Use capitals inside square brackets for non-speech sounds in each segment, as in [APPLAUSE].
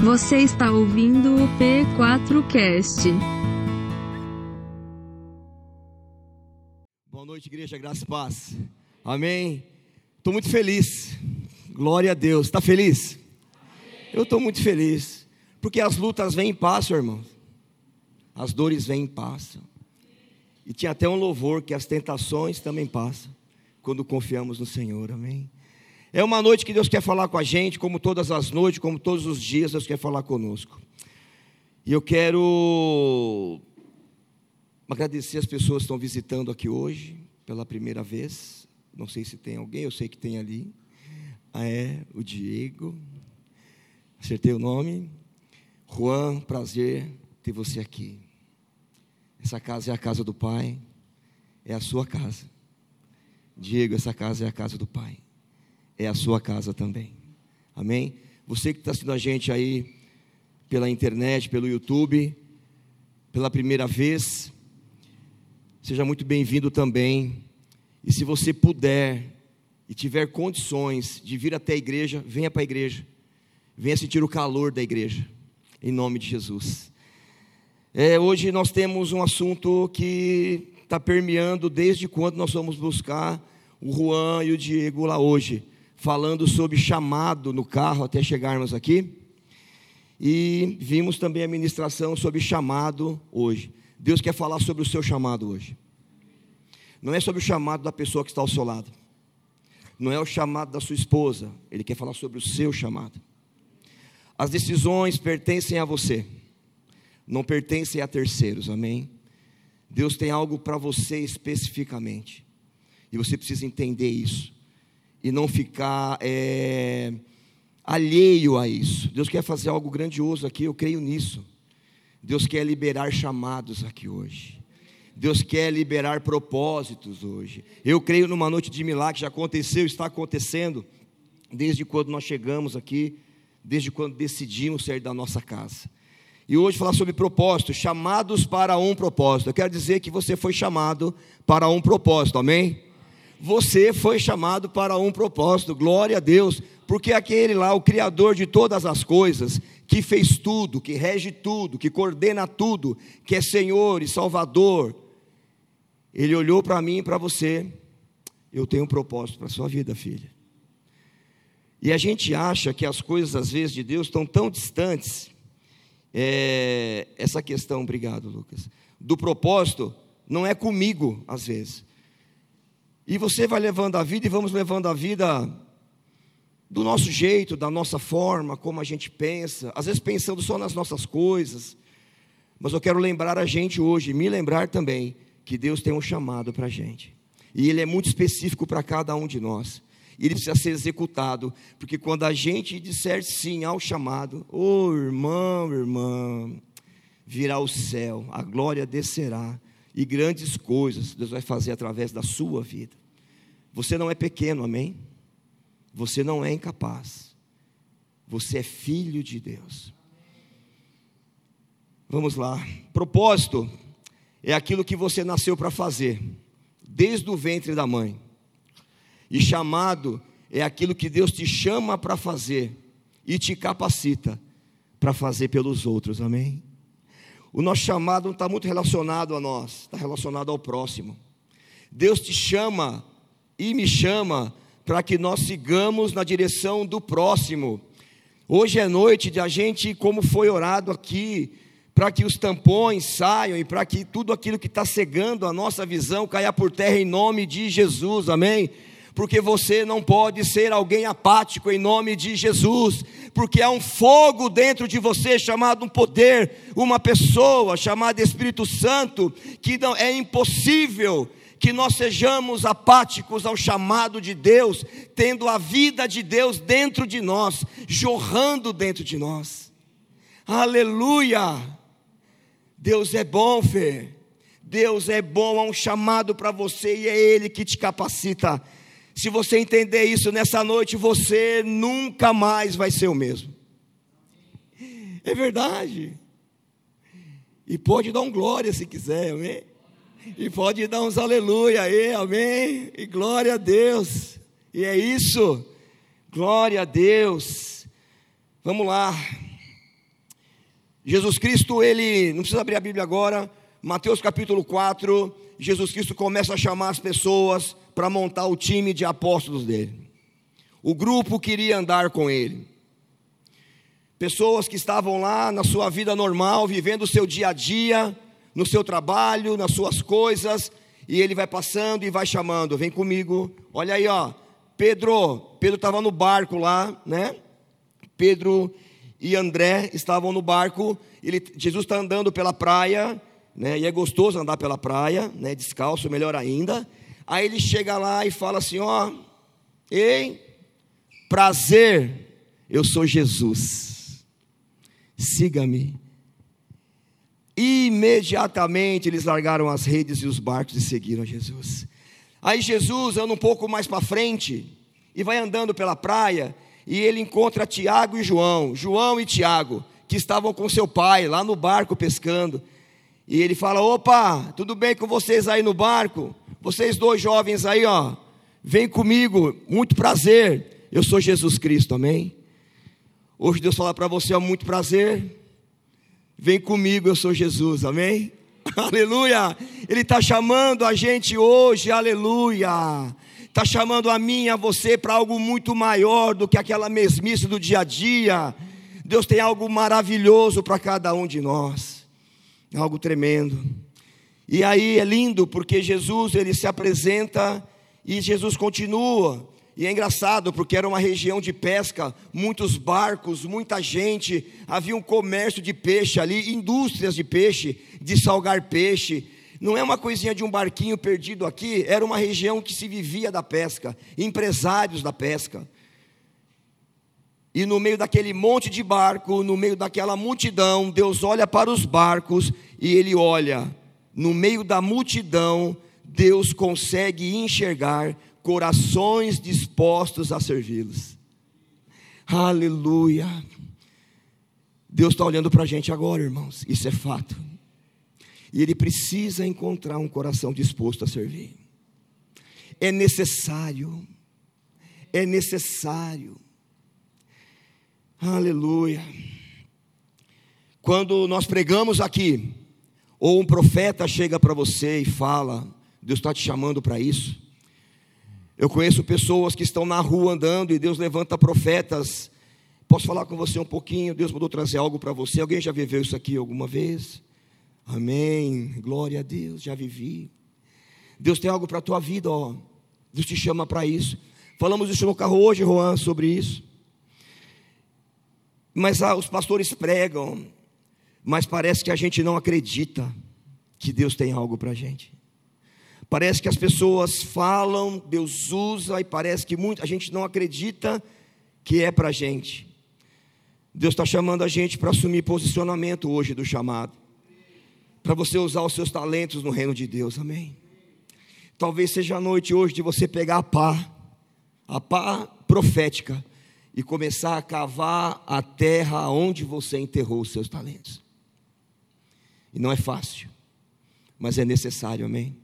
Você está ouvindo o P4Cast. Boa noite, igreja, graça e paz. Amém. Estou muito feliz. Glória a Deus. Está feliz? Eu estou muito feliz. Porque as lutas vêm e passam, irmão. As dores vêm e passam. E tinha até um louvor que as tentações também passam. Quando confiamos no Senhor. Amém. É uma noite que Deus quer falar com a gente, como todas as noites, como todos os dias, Deus quer falar conosco. E eu quero agradecer as pessoas que estão visitando aqui hoje, pela primeira vez. Não sei se tem alguém, eu sei que tem ali. Ah, é, o Diego. Acertei o nome. Juan, prazer ter você aqui. Essa casa é a casa do Pai, é a sua casa. Diego, essa casa é a casa do Pai é a sua casa também. Amém? Você que está assistindo a gente aí pela internet, pelo YouTube, pela primeira vez, seja muito bem-vindo também. E se você puder e tiver condições de vir até a igreja, venha para a igreja. Venha sentir o calor da igreja, em nome de Jesus. É, hoje nós temos um assunto que está permeando desde quando nós fomos buscar o Juan e o Diego lá hoje falando sobre chamado no carro até chegarmos aqui. E vimos também a ministração sobre chamado hoje. Deus quer falar sobre o seu chamado hoje. Não é sobre o chamado da pessoa que está ao seu lado. Não é o chamado da sua esposa. Ele quer falar sobre o seu chamado. As decisões pertencem a você. Não pertencem a terceiros. Amém? Deus tem algo para você especificamente. E você precisa entender isso e não ficar é, alheio a isso. Deus quer fazer algo grandioso aqui, eu creio nisso. Deus quer liberar chamados aqui hoje. Deus quer liberar propósitos hoje. Eu creio numa noite de milagre, já aconteceu, está acontecendo, desde quando nós chegamos aqui, desde quando decidimos sair da nossa casa. E hoje falar sobre propósito, chamados para um propósito. Eu quero dizer que você foi chamado para um propósito, amém? Você foi chamado para um propósito, glória a Deus, porque aquele lá, o Criador de todas as coisas, que fez tudo, que rege tudo, que coordena tudo, que é Senhor e Salvador, Ele olhou para mim e para você, eu tenho um propósito para a sua vida, filha. E a gente acha que as coisas, às vezes, de Deus estão tão distantes, é, essa questão, obrigado, Lucas, do propósito, não é comigo, às vezes. E você vai levando a vida e vamos levando a vida do nosso jeito, da nossa forma, como a gente pensa, às vezes pensando só nas nossas coisas. Mas eu quero lembrar a gente hoje, me lembrar também, que Deus tem um chamado para a gente. E Ele é muito específico para cada um de nós. E ele precisa ser executado, porque quando a gente disser sim ao chamado, ô oh, irmão, irmã, virá o céu, a glória descerá, e grandes coisas Deus vai fazer através da sua vida. Você não é pequeno, amém? Você não é incapaz. Você é filho de Deus. Vamos lá. Propósito é aquilo que você nasceu para fazer, desde o ventre da mãe. E chamado é aquilo que Deus te chama para fazer e te capacita para fazer pelos outros, amém? O nosso chamado não está muito relacionado a nós, está relacionado ao próximo. Deus te chama e me chama para que nós sigamos na direção do próximo. Hoje é noite de a gente, como foi orado aqui, para que os tampões saiam e para que tudo aquilo que está cegando a nossa visão caia por terra em nome de Jesus, amém? Porque você não pode ser alguém apático em nome de Jesus, porque há um fogo dentro de você chamado um poder, uma pessoa chamada Espírito Santo, que não é impossível que nós sejamos apáticos ao chamado de Deus, tendo a vida de Deus dentro de nós, jorrando dentro de nós. Aleluia! Deus é bom, Fê. Deus é bom, há um chamado para você e é Ele que te capacita se você entender isso nessa noite, você nunca mais vai ser o mesmo. É verdade. E pode dar um glória se quiser, amém? E pode dar uns aleluia aí, amém? E glória a Deus. E é isso. Glória a Deus. Vamos lá. Jesus Cristo, ele, não precisa abrir a Bíblia agora, Mateus capítulo 4, Jesus Cristo começa a chamar as pessoas para montar o time de apóstolos dele. O grupo queria andar com ele. Pessoas que estavam lá na sua vida normal, vivendo o seu dia a dia, no seu trabalho, nas suas coisas, e ele vai passando e vai chamando, vem comigo. Olha aí, ó. Pedro, Pedro estava no barco lá, né? Pedro e André estavam no barco. Ele, Jesus está andando pela praia, né? E é gostoso andar pela praia, né? Descalço, melhor ainda. Aí ele chega lá e fala assim: ó, ei, prazer, eu sou Jesus. Siga-me. Imediatamente eles largaram as redes e os barcos e seguiram Jesus. Aí Jesus anda um pouco mais para frente e vai andando pela praia e ele encontra Tiago e João, João e Tiago, que estavam com seu pai lá no barco pescando. E ele fala: "Opa, tudo bem com vocês aí no barco? Vocês dois jovens aí, ó, vem comigo, muito prazer. Eu sou Jesus Cristo, amém? Hoje Deus fala para você, é muito prazer. Vem comigo, eu sou Jesus, amém? [LAUGHS] Aleluia! Ele está chamando a gente hoje, aleluia! está chamando a mim e a você para algo muito maior do que aquela mesmice do dia a dia. Deus tem algo maravilhoso para cada um de nós, algo tremendo. E aí é lindo porque Jesus ele se apresenta e Jesus continua. E é engraçado porque era uma região de pesca, muitos barcos, muita gente, havia um comércio de peixe ali, indústrias de peixe, de salgar peixe. Não é uma coisinha de um barquinho perdido aqui, era uma região que se vivia da pesca, empresários da pesca. E no meio daquele monte de barco, no meio daquela multidão, Deus olha para os barcos e ele olha, no meio da multidão, Deus consegue enxergar corações dispostos a servi-los. Aleluia. Deus está olhando para a gente agora, irmãos, isso é fato. E ele precisa encontrar um coração disposto a servir. É necessário. É necessário. Aleluia. Quando nós pregamos aqui, ou um profeta chega para você e fala, Deus está te chamando para isso. Eu conheço pessoas que estão na rua andando e Deus levanta profetas. Posso falar com você um pouquinho? Deus mandou trazer algo para você. Alguém já viveu isso aqui alguma vez? Amém. Glória a Deus, já vivi. Deus tem algo para a tua vida, ó. Deus te chama para isso. Falamos isso no carro hoje, Juan, sobre isso. Mas ah, os pastores pregam, mas parece que a gente não acredita que Deus tem algo para a gente. Parece que as pessoas falam, Deus usa, e parece que muito, a gente não acredita que é para a gente. Deus está chamando a gente para assumir posicionamento hoje do chamado para você usar os seus talentos no reino de Deus, amém? Talvez seja a noite hoje de você pegar a pá, a pá profética, e começar a cavar a terra onde você enterrou os seus talentos. E não é fácil, mas é necessário, amém?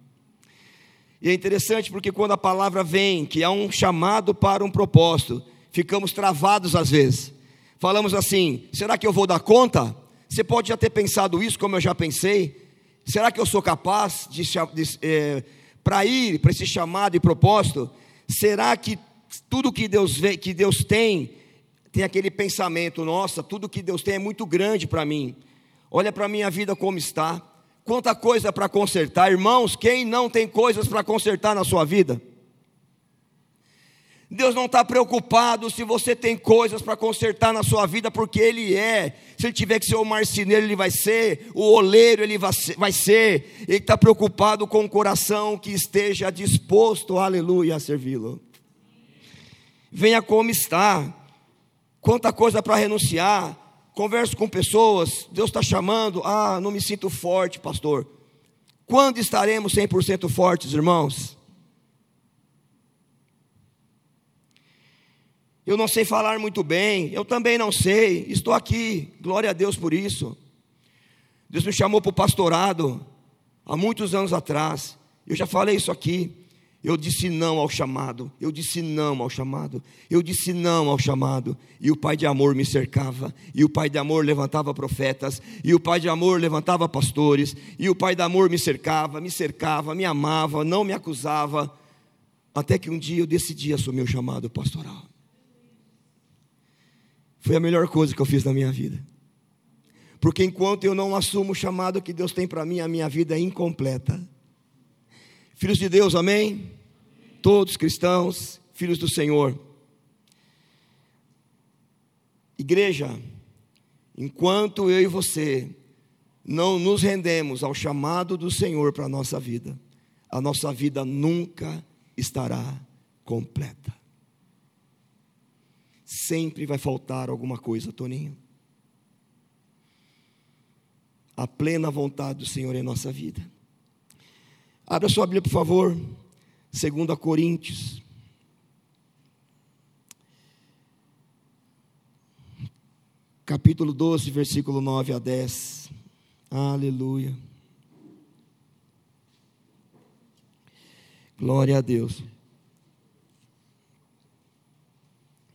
E é interessante porque quando a palavra vem, que há um chamado para um propósito, ficamos travados às vezes. Falamos assim: será que eu vou dar conta? Você pode já ter pensado isso, como eu já pensei. Será que eu sou capaz de, de é, para ir para esse chamado e propósito? Será que tudo que Deus vê, que Deus tem, tem aquele pensamento, nossa, tudo que Deus tem é muito grande para mim. Olha para a minha vida como está. Quanta coisa para consertar, irmãos, quem não tem coisas para consertar na sua vida? Deus não está preocupado se você tem coisas para consertar na sua vida, porque Ele é. Se Ele tiver que ser o marceneiro, Ele vai ser. O oleiro, Ele vai ser. Ele está preocupado com o coração que esteja disposto, aleluia, a servi-lo. Venha como está. Quanta coisa para renunciar. Converso com pessoas. Deus está chamando. Ah, não me sinto forte, pastor. Quando estaremos 100% fortes, irmãos? Eu não sei falar muito bem, eu também não sei, estou aqui, glória a Deus por isso. Deus me chamou para o pastorado há muitos anos atrás, eu já falei isso aqui. Eu disse não ao chamado, eu disse não ao chamado, eu disse não ao chamado, e o Pai de amor me cercava, e o Pai de amor levantava profetas, e o Pai de amor levantava pastores, e o Pai de amor me cercava, me cercava, me amava, não me acusava, até que um dia eu decidi assumir o chamado pastoral. Foi a melhor coisa que eu fiz na minha vida. Porque enquanto eu não assumo o chamado que Deus tem para mim, a minha vida é incompleta. Filhos de Deus, amém? Todos cristãos, filhos do Senhor. Igreja, enquanto eu e você não nos rendemos ao chamado do Senhor para a nossa vida, a nossa vida nunca estará completa. Sempre vai faltar alguma coisa, Toninho. A plena vontade do Senhor em nossa vida. Abra sua Bíblia, por favor. 2 Coríntios. Capítulo 12, versículo 9 a 10. Aleluia. Glória a Deus.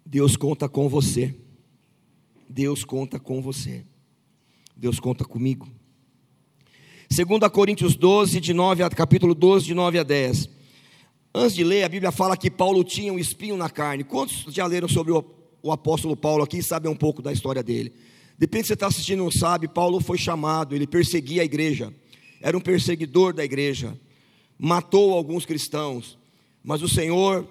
Deus conta com você. Deus conta com você. Deus conta comigo. 2 Coríntios 12, de 9 a, capítulo 12, de 9 a 10. Antes de ler, a Bíblia fala que Paulo tinha um espinho na carne. Quantos já leram sobre o, o apóstolo Paulo aqui e sabem um pouco da história dele? Depende se você está assistindo não sabe, Paulo foi chamado, ele perseguia a igreja, era um perseguidor da igreja, matou alguns cristãos, mas o Senhor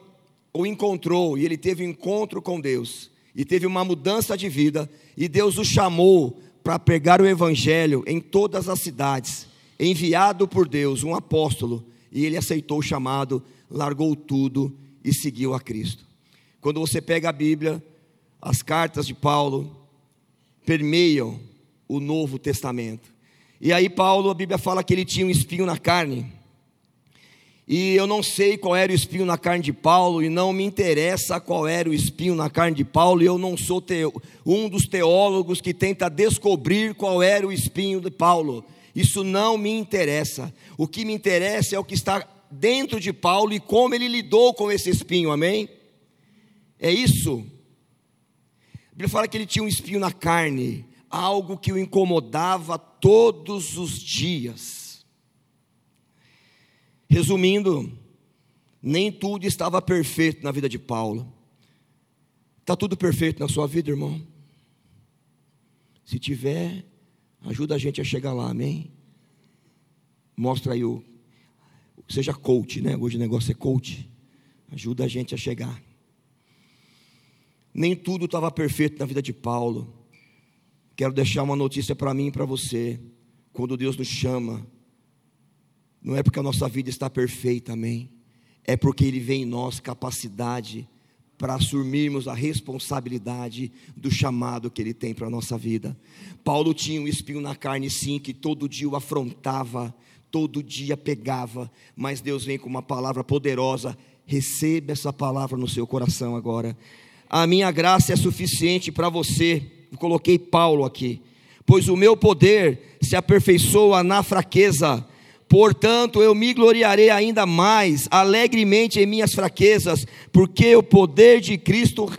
o encontrou e ele teve um encontro com Deus, e teve uma mudança de vida, e Deus o chamou para pregar o evangelho em todas as cidades, enviado por Deus, um apóstolo, e ele aceitou o chamado, largou tudo e seguiu a Cristo. Quando você pega a Bíblia, as cartas de Paulo permeiam o Novo Testamento. E aí Paulo, a Bíblia fala que ele tinha um espinho na carne. E eu não sei qual era o espinho na carne de Paulo, e não me interessa qual era o espinho na carne de Paulo, e eu não sou teo, um dos teólogos que tenta descobrir qual era o espinho de Paulo. Isso não me interessa. O que me interessa é o que está dentro de Paulo e como ele lidou com esse espinho, amém? É isso. A Bíblia fala que ele tinha um espinho na carne, algo que o incomodava todos os dias. Resumindo, nem tudo estava perfeito na vida de Paulo. Está tudo perfeito na sua vida, irmão? Se tiver, ajuda a gente a chegar lá, amém? Mostra aí o. Seja coach, né? Hoje o negócio é coach. Ajuda a gente a chegar. Nem tudo estava perfeito na vida de Paulo. Quero deixar uma notícia para mim e para você. Quando Deus nos chama, não é porque a nossa vida está perfeita, amém? É porque Ele vê em nós capacidade para assumirmos a responsabilidade do chamado que Ele tem para a nossa vida. Paulo tinha um espinho na carne, sim, que todo dia o afrontava, todo dia pegava, mas Deus vem com uma palavra poderosa. Receba essa palavra no seu coração agora. A minha graça é suficiente para você. Eu coloquei Paulo aqui. Pois o meu poder se aperfeiçoa na fraqueza. Portanto, eu me gloriarei ainda mais alegremente em minhas fraquezas, porque o poder de Cristo,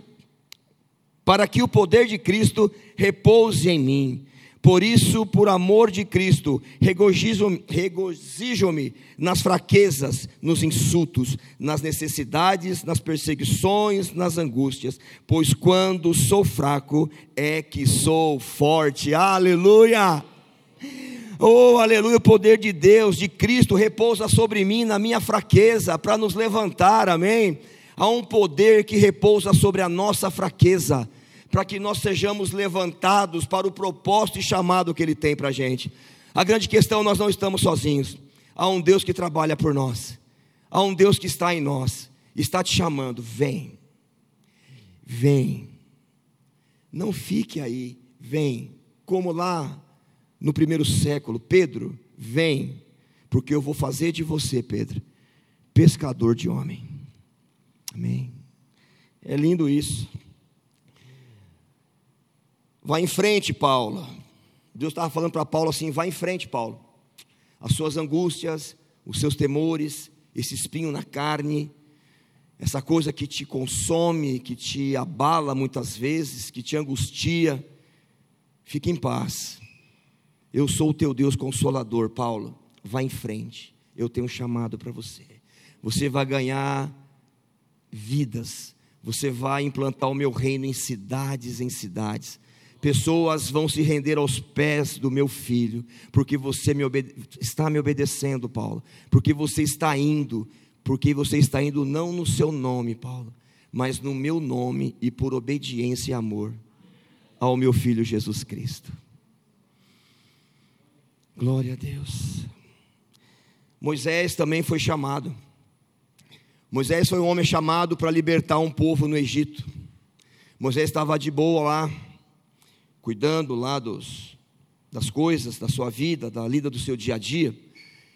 para que o poder de Cristo repouse em mim. Por isso, por amor de Cristo, regozijo-me regozijo nas fraquezas, nos insultos, nas necessidades, nas perseguições, nas angústias, pois quando sou fraco é que sou forte. Aleluia! Oh, aleluia, o poder de Deus, de Cristo, repousa sobre mim na minha fraqueza, para nos levantar, amém? Há um poder que repousa sobre a nossa fraqueza, para que nós sejamos levantados para o propósito e chamado que Ele tem para a gente. A grande questão, nós não estamos sozinhos, há um Deus que trabalha por nós, há um Deus que está em nós, está te chamando, vem, vem, não fique aí, vem, como lá no primeiro século: Pedro, vem, porque eu vou fazer de você, Pedro, pescador de homem. Amém. É lindo isso. Vai em frente, Paulo. Deus estava falando para Paulo assim: vai em frente, Paulo. As suas angústias, os seus temores, esse espinho na carne, essa coisa que te consome, que te abala muitas vezes, que te angustia, fique em paz. Eu sou o teu Deus consolador, Paulo. Vá em frente. Eu tenho um chamado para você. Você vai ganhar vidas. Você vai implantar o meu reino em cidades, em cidades. Pessoas vão se render aos pés do meu filho, porque você me está me obedecendo, Paulo. Porque você está indo, porque você está indo não no seu nome, Paulo, mas no meu nome e por obediência e amor ao meu filho Jesus Cristo. Glória a Deus. Moisés também foi chamado. Moisés foi um homem chamado para libertar um povo no Egito. Moisés estava de boa lá, cuidando lá dos, das coisas da sua vida, da lida do seu dia a dia.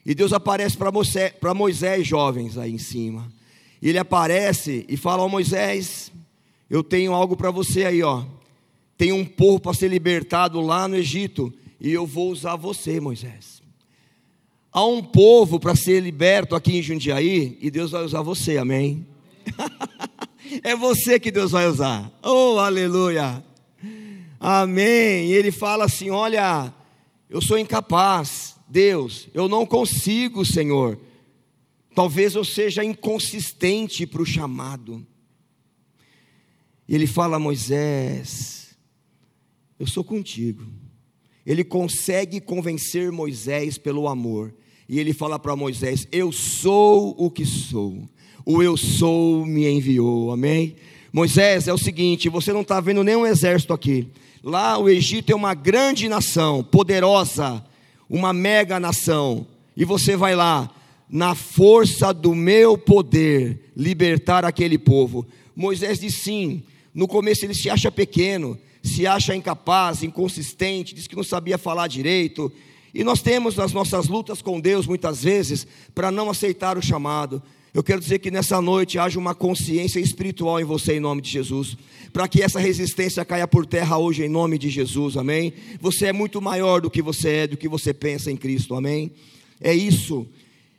E Deus aparece para Moisés, Moisés, jovens, aí em cima. E ele aparece e fala: Ó Moisés, eu tenho algo para você aí, ó. Tem um povo para ser libertado lá no Egito. E eu vou usar você, Moisés. Há um povo para ser liberto aqui em Jundiaí. E Deus vai usar você, amém? [LAUGHS] é você que Deus vai usar. Oh, aleluia. Amém. E ele fala assim: Olha, eu sou incapaz, Deus, eu não consigo, Senhor. Talvez eu seja inconsistente para o chamado. E ele fala Moisés: Eu sou contigo. Ele consegue convencer Moisés pelo amor. E ele fala para Moisés: Eu sou o que sou. O eu sou me enviou. Amém? Moisés, é o seguinte: você não está vendo nenhum exército aqui. Lá o Egito é uma grande nação, poderosa, uma mega nação. E você vai lá, na força do meu poder, libertar aquele povo. Moisés diz sim. No começo ele se acha pequeno, se acha incapaz, inconsistente, diz que não sabia falar direito. E nós temos as nossas lutas com Deus muitas vezes para não aceitar o chamado. Eu quero dizer que nessa noite haja uma consciência espiritual em você, em nome de Jesus, para que essa resistência caia por terra hoje, em nome de Jesus, amém? Você é muito maior do que você é, do que você pensa em Cristo, amém? É isso.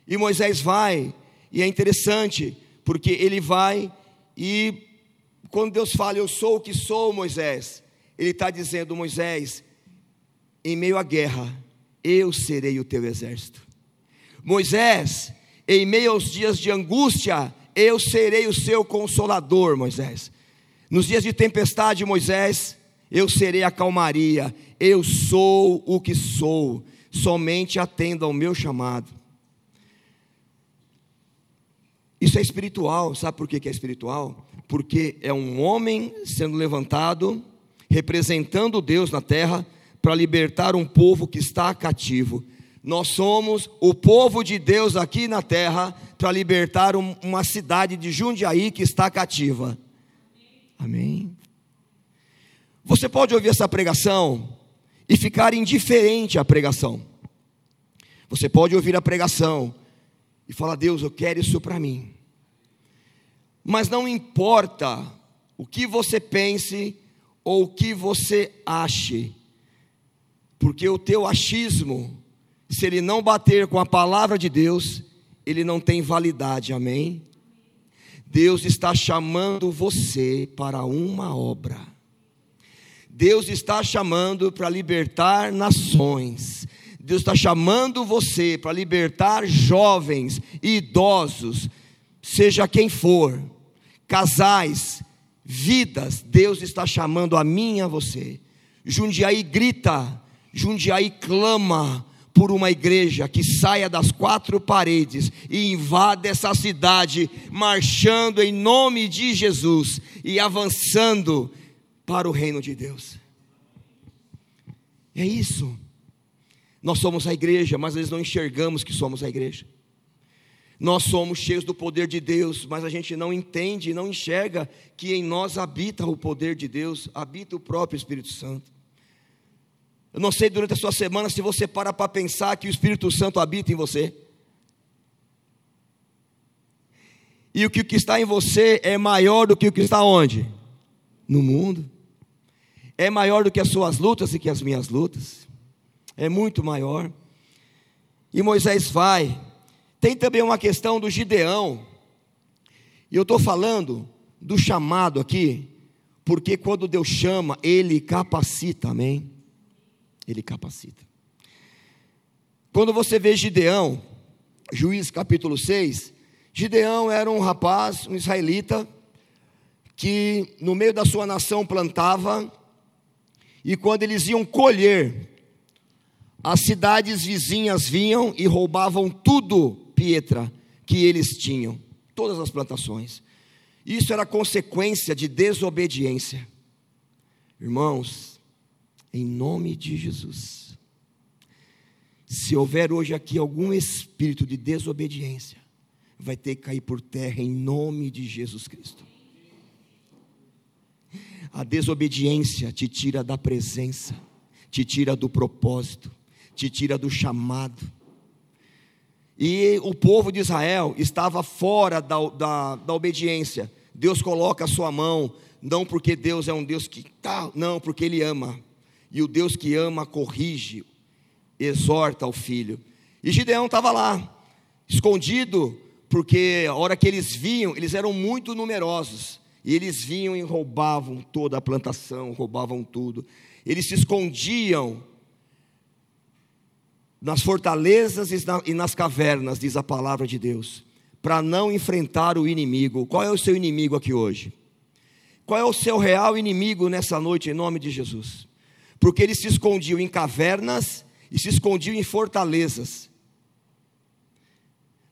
E Moisés vai, e é interessante, porque ele vai, e quando Deus fala, Eu sou o que sou, Moisés, ele está dizendo, Moisés, em meio à guerra, eu serei o teu exército. Moisés, em meio aos dias de angústia, eu serei o seu consolador, Moisés. Nos dias de tempestade, Moisés, eu serei a calmaria. Eu sou o que sou. Somente atenda ao meu chamado. Isso é espiritual, sabe por que é espiritual? Porque é um homem sendo levantado, representando Deus na terra, para libertar um povo que está cativo. Nós somos o povo de Deus aqui na terra para libertar um, uma cidade de Jundiaí que está cativa. Amém. Você pode ouvir essa pregação e ficar indiferente à pregação. Você pode ouvir a pregação e falar: Deus, eu quero isso para mim. Mas não importa o que você pense ou o que você ache, porque o teu achismo se ele não bater com a palavra de Deus, ele não tem validade, amém? Deus está chamando você para uma obra. Deus está chamando para libertar nações. Deus está chamando você para libertar jovens idosos, seja quem for, casais, vidas. Deus está chamando a mim e a você. Jundiaí grita, Jundiaí clama, por uma igreja que saia das quatro paredes e invada essa cidade, marchando em nome de Jesus e avançando para o reino de Deus. É isso. Nós somos a igreja, mas eles não enxergamos que somos a igreja. Nós somos cheios do poder de Deus, mas a gente não entende, não enxerga que em nós habita o poder de Deus, habita o próprio Espírito Santo. Eu não sei durante a sua semana se você para para pensar que o Espírito Santo habita em você. E o que está em você é maior do que o que está onde? No mundo. É maior do que as suas lutas e que as minhas lutas. É muito maior. E Moisés vai. Tem também uma questão do Gideão. E eu estou falando do chamado aqui, porque quando Deus chama, Ele capacita, amém? Ele capacita. Quando você vê Gideão, Juiz capítulo 6, Gideão era um rapaz, um israelita, que no meio da sua nação plantava, e quando eles iam colher, as cidades vizinhas vinham e roubavam tudo, Pietra, que eles tinham, todas as plantações. Isso era consequência de desobediência. Irmãos, em nome de Jesus, se houver hoje aqui algum espírito de desobediência, vai ter que cair por terra em nome de Jesus Cristo. A desobediência te tira da presença, te tira do propósito, te tira do chamado. E o povo de Israel estava fora da, da, da obediência. Deus coloca a sua mão, não porque Deus é um Deus que tá, não, porque Ele ama. E o Deus que ama corrige, exorta o filho. E Gideão estava lá, escondido, porque a hora que eles vinham, eles eram muito numerosos. E eles vinham e roubavam toda a plantação, roubavam tudo. Eles se escondiam nas fortalezas e nas cavernas, diz a palavra de Deus, para não enfrentar o inimigo. Qual é o seu inimigo aqui hoje? Qual é o seu real inimigo nessa noite, em nome de Jesus? Porque eles se escondiam em cavernas e se escondiam em fortalezas.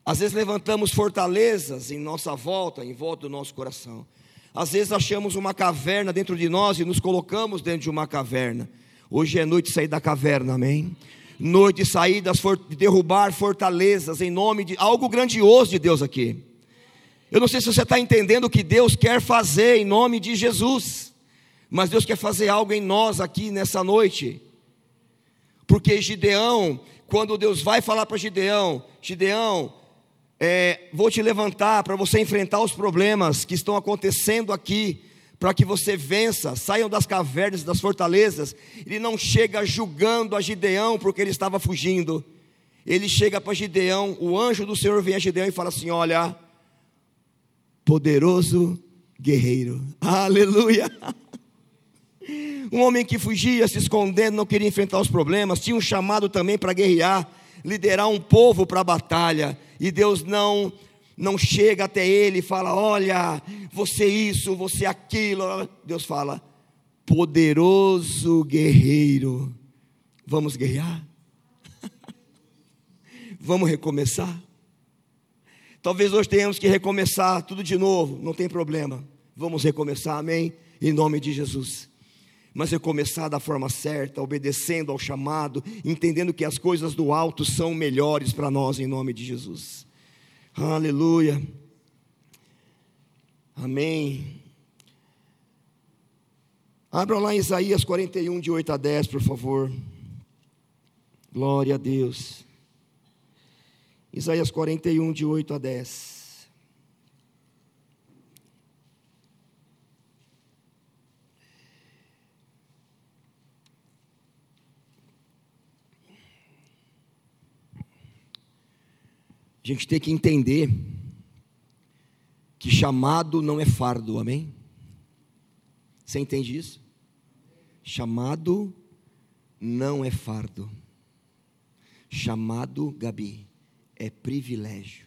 Às vezes levantamos fortalezas em nossa volta, em volta do nosso coração. Às vezes achamos uma caverna dentro de nós e nos colocamos dentro de uma caverna. Hoje é noite de sair da caverna, amém? Noite de sair das de derrubar fortalezas em nome de algo grandioso de Deus aqui. Eu não sei se você está entendendo o que Deus quer fazer em nome de Jesus, mas Deus quer fazer algo em nós aqui nessa noite. Porque Gideão, quando Deus vai falar para Gideão, Gideão, é, vou te levantar para você enfrentar os problemas que estão acontecendo aqui, para que você vença, saiam das cavernas, das fortalezas. Ele não chega julgando a Gideão porque ele estava fugindo. Ele chega para Gideão, o anjo do Senhor vem a Gideão e fala assim: Olha, poderoso guerreiro, [LAUGHS] aleluia. Um homem que fugia, se escondendo, não queria enfrentar os problemas, tinha um chamado também para guerrear, liderar um povo para a batalha e Deus não não chega até ele e fala: "Olha, você isso, você aquilo". Deus fala: "Poderoso guerreiro, vamos guerrear? [LAUGHS] vamos recomeçar?" Talvez hoje tenhamos que recomeçar tudo de novo, não tem problema. Vamos recomeçar, amém? Em nome de Jesus mas recomeçar da forma certa, obedecendo ao chamado, entendendo que as coisas do alto são melhores para nós em nome de Jesus. Aleluia. Amém. Abra lá em Isaías 41, de 8 a 10, por favor. Glória a Deus. Isaías 41, de 8 a 10. A gente tem que entender que chamado não é fardo, amém? Você entende isso? Chamado não é fardo. Chamado, Gabi, é privilégio.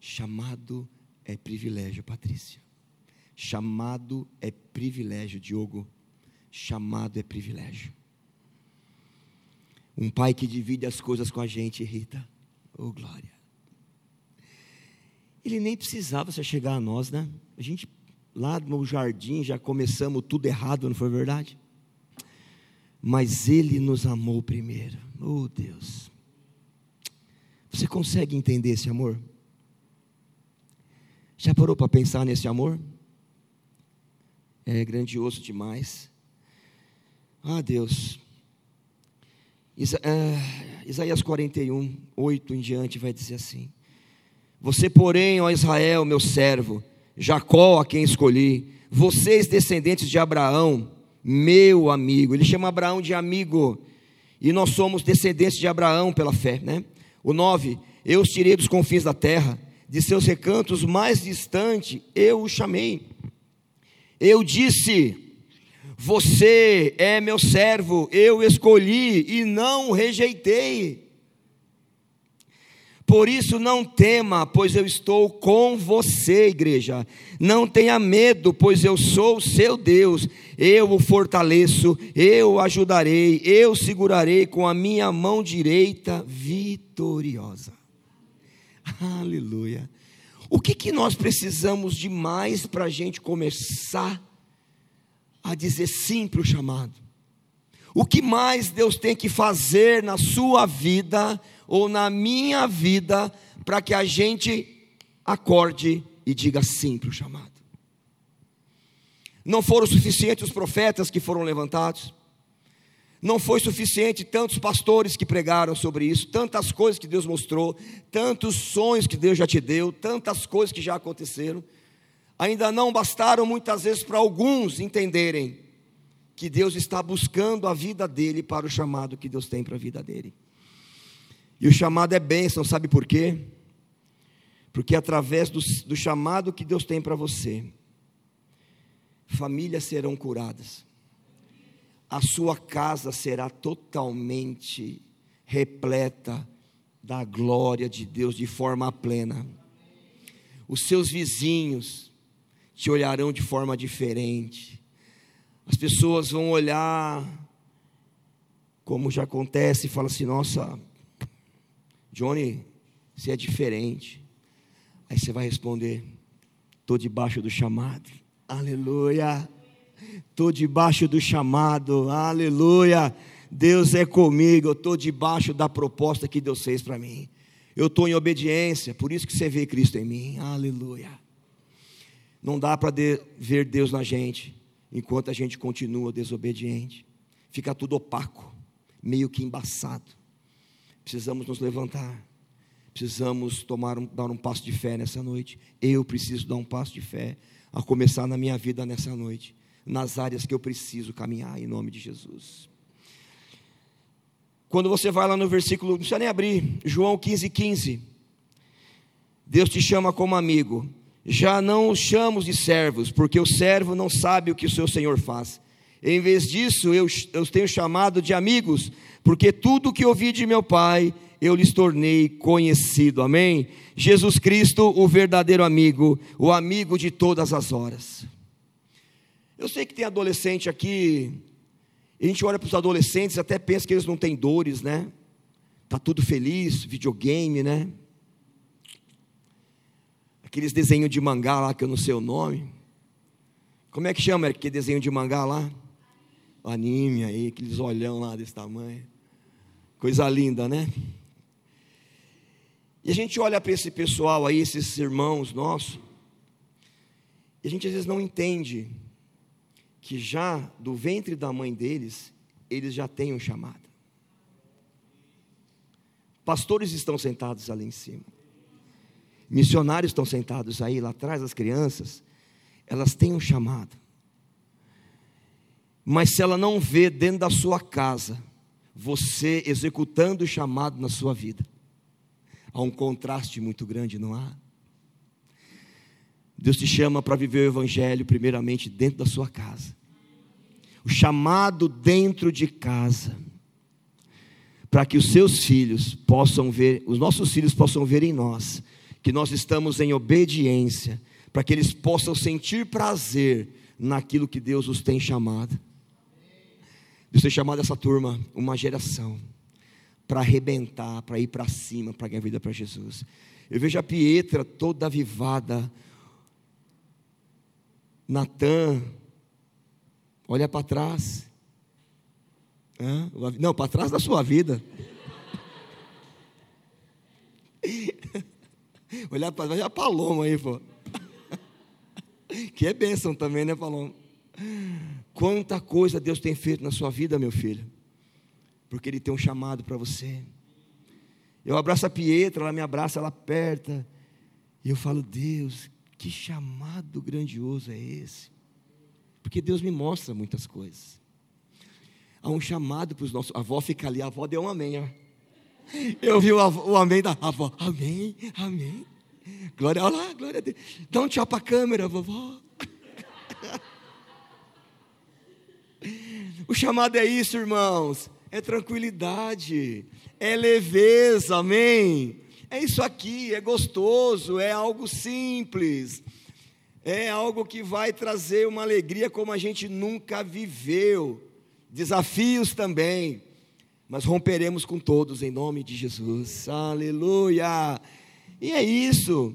Chamado é privilégio, Patrícia. Chamado é privilégio, Diogo. Chamado é privilégio. Um pai que divide as coisas com a gente, Rita. Oh, glória. Ele nem precisava se chegar a nós, né? A gente lá no jardim já começamos tudo errado, não foi verdade? Mas ele nos amou primeiro. Oh, Deus. Você consegue entender esse amor? Já parou para pensar nesse amor? É grandioso demais. Ah, Deus. Uh, Isaías 41, 8 em diante vai dizer assim: Você, porém, ó Israel, meu servo, Jacó, a quem escolhi, vocês, descendentes de Abraão, meu amigo. Ele chama Abraão de amigo, e nós somos descendentes de Abraão pela fé, né? O 9: eu os tirei dos confins da terra, de seus recantos mais distante, eu os chamei. Eu disse: Você é meu servo, eu escolhi e não rejeitei. Por isso não tema, pois eu estou com você, igreja. Não tenha medo, pois eu sou seu Deus. Eu o fortaleço, eu o ajudarei, eu segurarei com a minha mão direita vitoriosa. Aleluia. O que, que nós precisamos de mais para a gente começar a dizer sim para o chamado? O que mais Deus tem que fazer na sua vida ou na minha vida para que a gente acorde e diga sim para o chamado. Não foram suficientes os profetas que foram levantados, não foi suficiente tantos pastores que pregaram sobre isso, tantas coisas que Deus mostrou, tantos sonhos que Deus já te deu, tantas coisas que já aconteceram. Ainda não bastaram muitas vezes para alguns entenderem que Deus está buscando a vida dele para o chamado que Deus tem para a vida dele. E o chamado é bênção, sabe por quê? Porque através do, do chamado que Deus tem para você, famílias serão curadas, a sua casa será totalmente repleta da glória de Deus de forma plena. Os seus vizinhos te olharão de forma diferente. As pessoas vão olhar, como já acontece, e falam assim: nossa, Johnny, você é diferente. Aí você vai responder: estou debaixo do chamado. Aleluia. Estou debaixo do chamado. Aleluia. Deus é comigo. Eu estou debaixo da proposta que Deus fez para mim. Eu estou em obediência. Por isso que você vê Cristo em mim. Aleluia. Não dá para de, ver Deus na gente enquanto a gente continua desobediente. Fica tudo opaco, meio que embaçado. Precisamos nos levantar. Precisamos tomar um, dar um passo de fé nessa noite. Eu preciso dar um passo de fé, a começar na minha vida nessa noite, nas áreas que eu preciso caminhar, em nome de Jesus. Quando você vai lá no versículo, não precisa nem abrir, João 15, 15. Deus te chama como amigo. Já não os chamos de servos, porque o servo não sabe o que o seu senhor faz. Em vez disso, eu, eu tenho chamado de amigos, porque tudo que ouvi de meu Pai, eu lhes tornei conhecido. Amém? Jesus Cristo, o verdadeiro amigo, o amigo de todas as horas. Eu sei que tem adolescente aqui, a gente olha para os adolescentes e até pensa que eles não têm dores, né? Tá tudo feliz, videogame, né? Aqueles desenhos de mangá lá que eu não sei o nome. Como é que chama aquele desenho de mangá lá? anime aí, aqueles olhão lá desse tamanho. Coisa linda, né? E a gente olha para esse pessoal aí, esses irmãos nossos, e a gente às vezes não entende que já do ventre da mãe deles, eles já têm um chamado. Pastores estão sentados ali em cima. Missionários estão sentados aí lá atrás, as crianças, elas têm um chamado. Mas se ela não vê dentro da sua casa você executando o chamado na sua vida, há um contraste muito grande, não há? Deus te chama para viver o Evangelho, primeiramente dentro da sua casa. O chamado dentro de casa, para que os seus filhos possam ver, os nossos filhos possam ver em nós, que nós estamos em obediência, para que eles possam sentir prazer naquilo que Deus os tem chamado. Deus tem chamado essa turma, uma geração, para arrebentar, para ir para cima, para ganhar vida para Jesus. Eu vejo a Pietra toda avivada, Natan, olha para trás. Não, para trás da sua vida. Olhar para trás, a Paloma aí, pô. [LAUGHS] Que é bênção também, né, Paloma? Quanta coisa Deus tem feito na sua vida, meu filho, porque Ele tem um chamado para você. Eu abraço a Pietra, ela me abraça, ela aperta, e eu falo, Deus, que chamado grandioso é esse? Porque Deus me mostra muitas coisas. Há um chamado para os nossos. A avó fica ali, a avó deu um amém. Ó. Eu vi o, o amém da avó. Amém, amém. Glória, olha lá, glória a Deus. Dá um tchau para a câmera, vovó. O chamado é isso, irmãos. É tranquilidade, é leveza, amém. É isso aqui, é gostoso, é algo simples. É algo que vai trazer uma alegria como a gente nunca viveu. Desafios também, mas romperemos com todos em nome de Jesus. Aleluia! E é isso.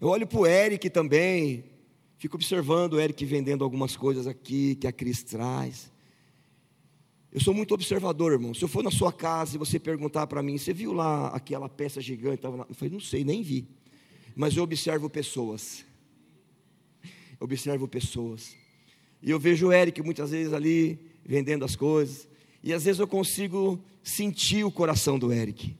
Eu olho para o Eric também, fico observando o Eric vendendo algumas coisas aqui que a Cris traz. Eu sou muito observador, irmão. Se eu for na sua casa e você perguntar para mim, você viu lá aquela peça gigante? Eu falei, não sei, nem vi. Mas eu observo pessoas. Eu observo pessoas. E eu vejo o Eric muitas vezes ali vendendo as coisas. E às vezes eu consigo sentir o coração do Eric.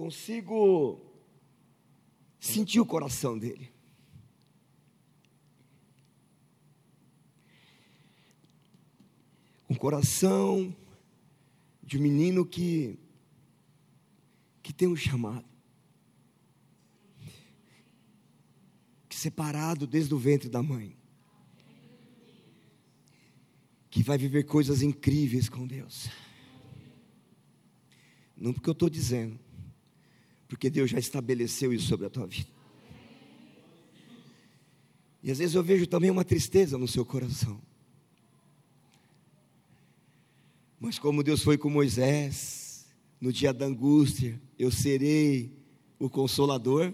Consigo sentir o coração dele. Um coração de um menino que, que tem um chamado. Que separado desde o ventre da mãe. Que vai viver coisas incríveis com Deus. Não porque eu estou dizendo, porque Deus já estabeleceu isso sobre a tua vida. E às vezes eu vejo também uma tristeza no seu coração. Mas como Deus foi com Moisés, no dia da angústia, eu serei o consolador.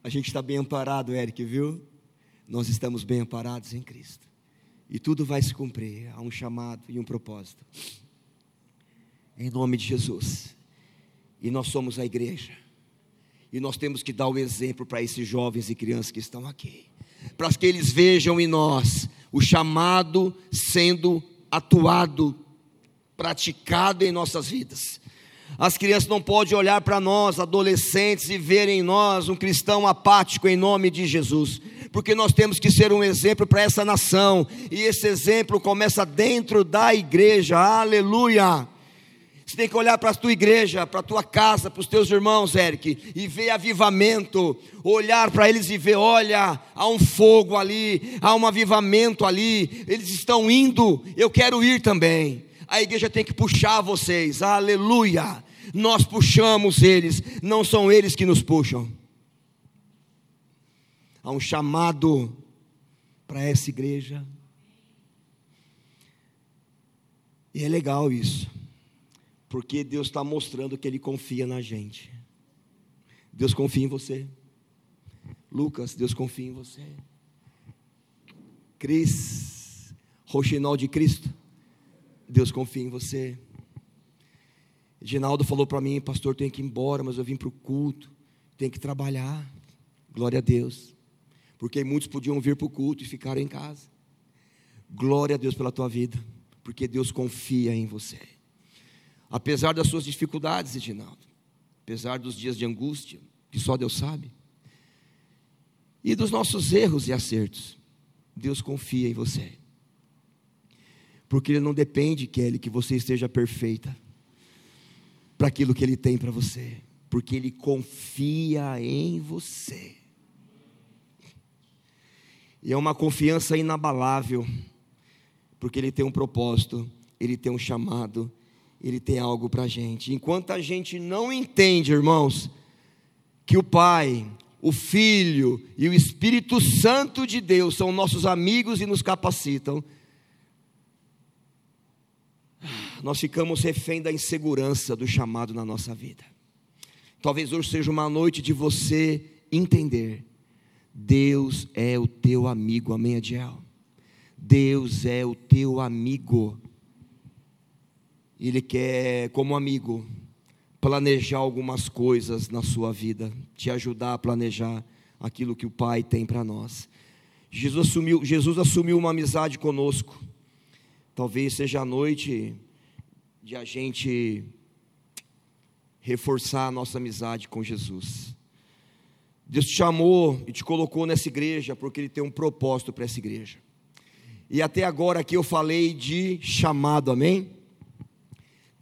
A gente está bem amparado, Eric, viu? Nós estamos bem amparados em Cristo. E tudo vai se cumprir. Há um chamado e um propósito. Em nome de Jesus. E nós somos a igreja. E nós temos que dar o exemplo para esses jovens e crianças que estão aqui. Para que eles vejam em nós o chamado sendo atuado, praticado em nossas vidas. As crianças não podem olhar para nós, adolescentes, e ver em nós um cristão apático em nome de Jesus, porque nós temos que ser um exemplo para essa nação, e esse exemplo começa dentro da igreja, aleluia. Você tem que olhar para a tua igreja, para a tua casa, para os teus irmãos, Eric, e ver avivamento. Olhar para eles e ver: olha, há um fogo ali, há um avivamento ali. Eles estão indo, eu quero ir também. A igreja tem que puxar vocês, aleluia. Nós puxamos eles, não são eles que nos puxam. Há um chamado para essa igreja. E é legal isso. Porque Deus está mostrando que Ele confia na gente. Deus confia em você. Lucas, Deus confia em você. Cris, Rochinol de Cristo, Deus confia em você. Ginaldo falou para mim, pastor, tenho que ir embora, mas eu vim para o culto, tenho que trabalhar. Glória a Deus. Porque muitos podiam vir para o culto e ficar em casa. Glória a Deus pela tua vida, porque Deus confia em você. Apesar das suas dificuldades, Reginaldo, apesar dos dias de angústia, que só Deus sabe, e dos nossos erros e acertos, Deus confia em você. Porque Ele não depende, Kelly, que você esteja perfeita para aquilo que Ele tem para você, porque Ele confia em você. E é uma confiança inabalável, porque Ele tem um propósito, Ele tem um chamado, ele tem algo para a gente. Enquanto a gente não entende, irmãos, que o Pai, o Filho e o Espírito Santo de Deus são nossos amigos e nos capacitam, nós ficamos refém da insegurança do chamado na nossa vida. Talvez hoje seja uma noite de você entender: Deus é o teu amigo, amém, Adiel? Deus é o teu amigo. Ele quer, como amigo, planejar algumas coisas na sua vida, te ajudar a planejar aquilo que o Pai tem para nós. Jesus assumiu, Jesus assumiu uma amizade conosco. Talvez seja a noite de a gente reforçar a nossa amizade com Jesus. Deus te chamou e te colocou nessa igreja porque Ele tem um propósito para essa igreja. E até agora aqui eu falei de chamado, amém?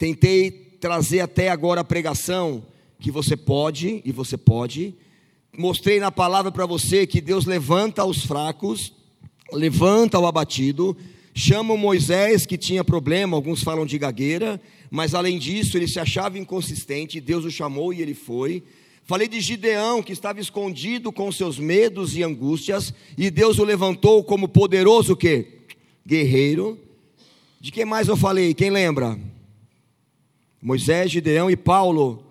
Tentei trazer até agora a pregação que você pode, e você pode. Mostrei na palavra para você que Deus levanta os fracos, levanta o abatido, chama o Moisés que tinha problema, alguns falam de gagueira, mas além disso ele se achava inconsistente, Deus o chamou e ele foi. Falei de Gideão, que estava escondido com seus medos e angústias, e Deus o levantou como poderoso que guerreiro. De quem mais eu falei? Quem lembra? Moisés, Gideão e Paulo.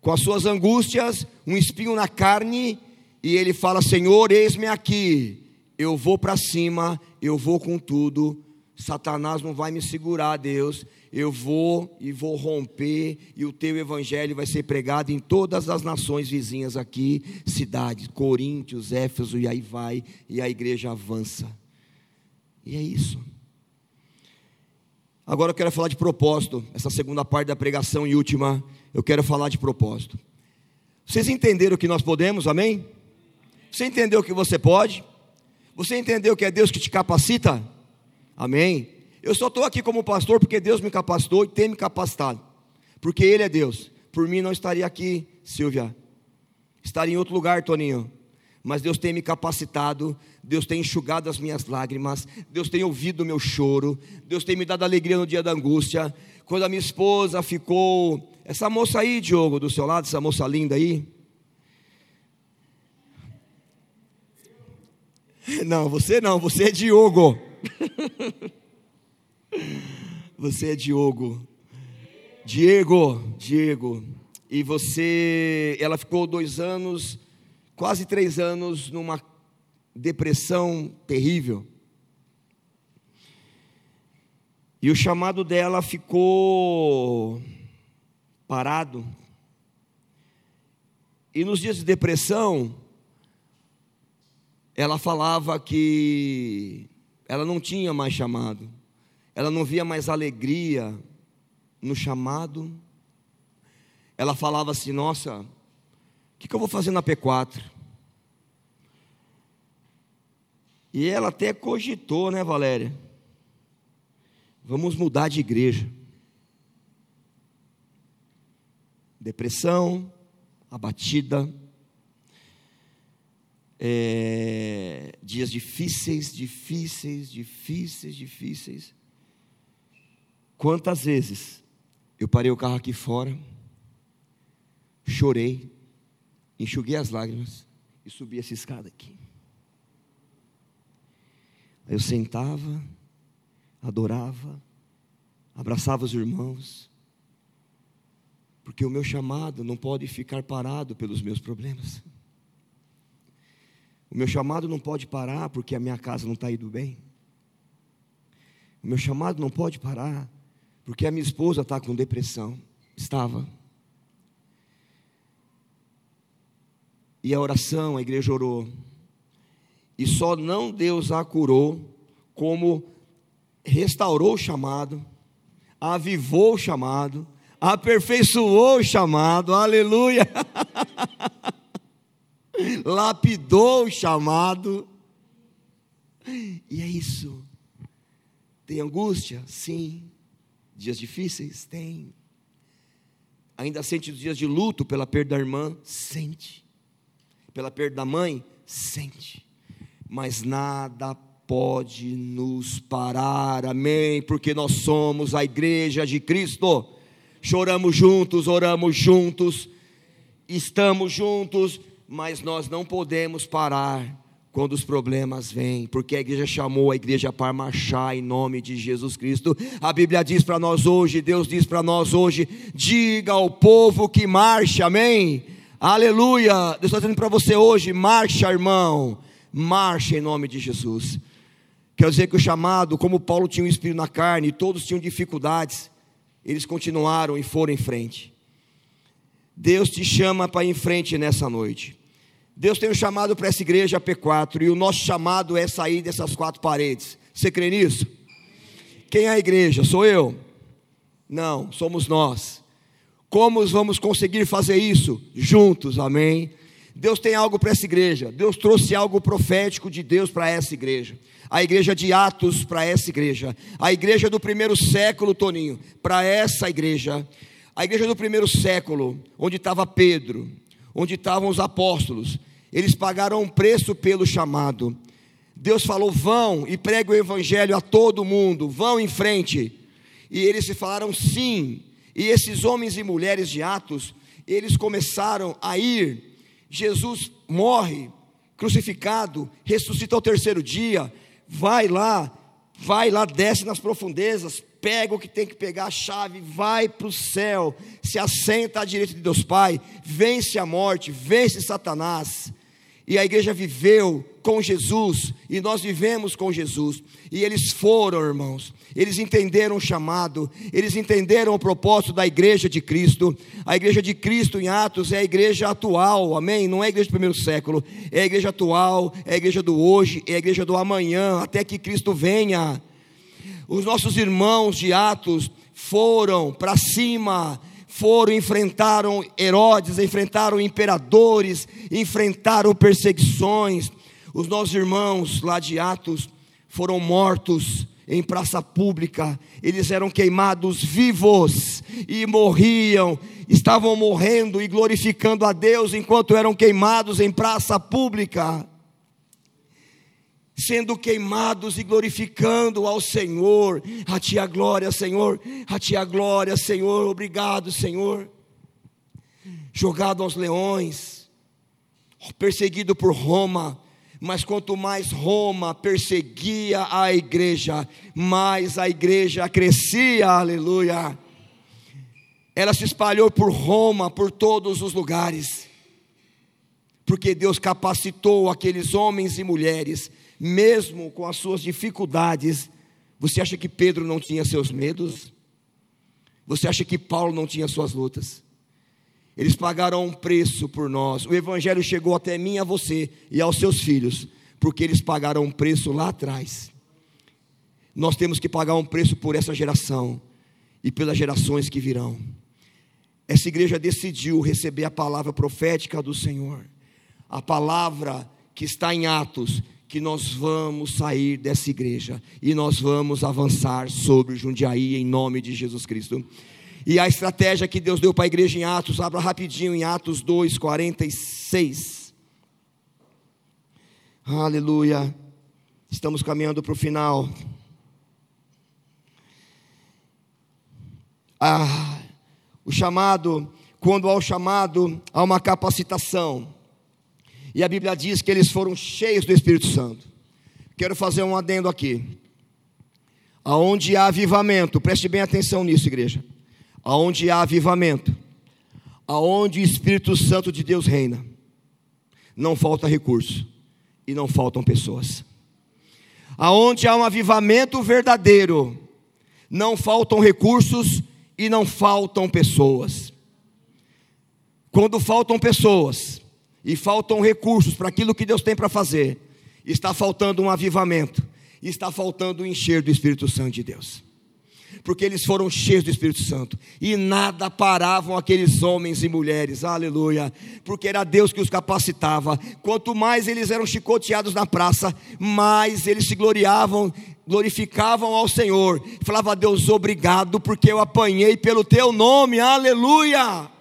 Com as suas angústias, um espinho na carne, e ele fala: Senhor, eis-me aqui, eu vou para cima, eu vou com tudo. Satanás não vai me segurar, Deus eu vou e vou romper, e o teu evangelho vai ser pregado em todas as nações vizinhas aqui, cidades, Coríntios, Éfeso, e aí vai, e a igreja avança. E é isso. Agora eu quero falar de propósito, essa segunda parte da pregação e última, eu quero falar de propósito. Vocês entenderam que nós podemos, amém? Você entendeu que você pode? Você entendeu que é Deus que te capacita? Amém? Eu só estou aqui como pastor porque Deus me capacitou e tem me capacitado. Porque Ele é Deus. Por mim não estaria aqui, Silvia. Estaria em outro lugar, Toninho. Mas Deus tem me capacitado, Deus tem enxugado as minhas lágrimas, Deus tem ouvido o meu choro, Deus tem me dado alegria no dia da angústia. Quando a minha esposa ficou. Essa moça aí, Diogo, do seu lado, essa moça linda aí. [LAUGHS] Não, você não, você é Diogo. [LAUGHS] Você é Diogo. Diego, Diego. E você, ela ficou dois anos, quase três anos, numa depressão terrível. E o chamado dela ficou parado. E nos dias de depressão, ela falava que ela não tinha mais chamado ela não via mais alegria no chamado. Ela falava assim: Nossa, o que, que eu vou fazer na P4? E ela até cogitou, né, Valéria? Vamos mudar de igreja. Depressão, abatida, é, dias difíceis, difíceis, difíceis, difíceis. Quantas vezes eu parei o carro aqui fora, chorei, enxuguei as lágrimas e subi essa escada aqui. Eu sentava, adorava, abraçava os irmãos, porque o meu chamado não pode ficar parado pelos meus problemas. O meu chamado não pode parar porque a minha casa não está indo bem. O meu chamado não pode parar porque a minha esposa está com depressão. Estava. E a oração, a igreja orou. E só não Deus a curou, como restaurou o chamado, avivou o chamado, aperfeiçoou o chamado, aleluia. [LAUGHS] Lapidou o chamado. E é isso. Tem angústia? Sim. Dias difíceis? Tem. Ainda sente os dias de luto pela perda da irmã? Sente. Pela perda da mãe? Sente. Mas nada pode nos parar, amém? Porque nós somos a igreja de Cristo. Choramos juntos, oramos juntos, estamos juntos, mas nós não podemos parar quando os problemas vêm, porque a igreja chamou a igreja para marchar em nome de Jesus Cristo. A Bíblia diz para nós hoje, Deus diz para nós hoje: diga ao povo que marche, amém? Aleluia! Deus está dizendo para você hoje: marcha, irmão, marcha em nome de Jesus. Quer dizer que o chamado, como Paulo tinha um espírito na carne, e todos tinham dificuldades, eles continuaram e foram em frente. Deus te chama para ir em frente nessa noite. Deus tem um chamado para essa igreja P4 e o nosso chamado é sair dessas quatro paredes. Você crê nisso? Quem é a igreja? Sou eu? Não, somos nós. Como vamos conseguir fazer isso? Juntos, amém? Deus tem algo para essa igreja. Deus trouxe algo profético de Deus para essa igreja. A igreja de Atos para essa igreja. A igreja do primeiro século, Toninho, para essa igreja. A igreja do primeiro século, onde estava Pedro, onde estavam os apóstolos, eles pagaram um preço pelo chamado. Deus falou: vão e pregue o evangelho a todo mundo, vão em frente. E eles falaram sim. E esses homens e mulheres de Atos, eles começaram a ir Jesus morre, crucificado, ressuscita ao terceiro dia, vai lá, vai lá, desce nas profundezas, pega o que tem que pegar, a chave, vai para o céu, se assenta à direita de Deus Pai, vence a morte, vence Satanás. E a igreja viveu com Jesus, e nós vivemos com Jesus. E eles foram, irmãos, eles entenderam o chamado, eles entenderam o propósito da igreja de Cristo. A igreja de Cristo em Atos é a igreja atual, amém? Não é a igreja do primeiro século, é a igreja atual, é a igreja do hoje, é a igreja do amanhã, até que Cristo venha. Os nossos irmãos de Atos foram para cima, foram, enfrentaram Herodes, enfrentaram imperadores, enfrentaram perseguições. Os nossos irmãos lá de Atos foram mortos em praça pública, eles eram queimados vivos e morriam, estavam morrendo e glorificando a Deus enquanto eram queimados em praça pública sendo queimados e glorificando ao Senhor. A ti a glória, Senhor. A ti a glória, Senhor. Obrigado, Senhor. Jogado aos leões, perseguido por Roma, mas quanto mais Roma perseguia a igreja, mais a igreja crescia, aleluia. Ela se espalhou por Roma, por todos os lugares, porque Deus capacitou aqueles homens e mulheres mesmo com as suas dificuldades, você acha que Pedro não tinha seus medos? Você acha que Paulo não tinha suas lutas? Eles pagaram um preço por nós. O Evangelho chegou até mim, a você e aos seus filhos, porque eles pagaram um preço lá atrás. Nós temos que pagar um preço por essa geração e pelas gerações que virão. Essa igreja decidiu receber a palavra profética do Senhor, a palavra que está em Atos, que nós vamos sair dessa igreja e nós vamos avançar sobre Jundiaí em nome de Jesus Cristo. E a estratégia que Deus deu para a igreja em Atos, abra rapidinho em Atos 2, 46. Aleluia. Estamos caminhando para o final. Ah, o chamado, quando há o chamado, há uma capacitação. E a Bíblia diz que eles foram cheios do Espírito Santo. Quero fazer um adendo aqui. Aonde há avivamento, preste bem atenção nisso, igreja. Aonde há avivamento, aonde o Espírito Santo de Deus reina, não falta recurso e não faltam pessoas. Aonde há um avivamento verdadeiro, não faltam recursos e não faltam pessoas. Quando faltam pessoas, e faltam recursos para aquilo que Deus tem para fazer, está faltando um avivamento, está faltando um encher do Espírito Santo de Deus. Porque eles foram cheios do Espírito Santo e nada paravam aqueles homens e mulheres, aleluia, porque era Deus que os capacitava. Quanto mais eles eram chicoteados na praça, mais eles se gloriavam, glorificavam ao Senhor. Falava a Deus, obrigado, porque eu apanhei pelo teu nome, aleluia.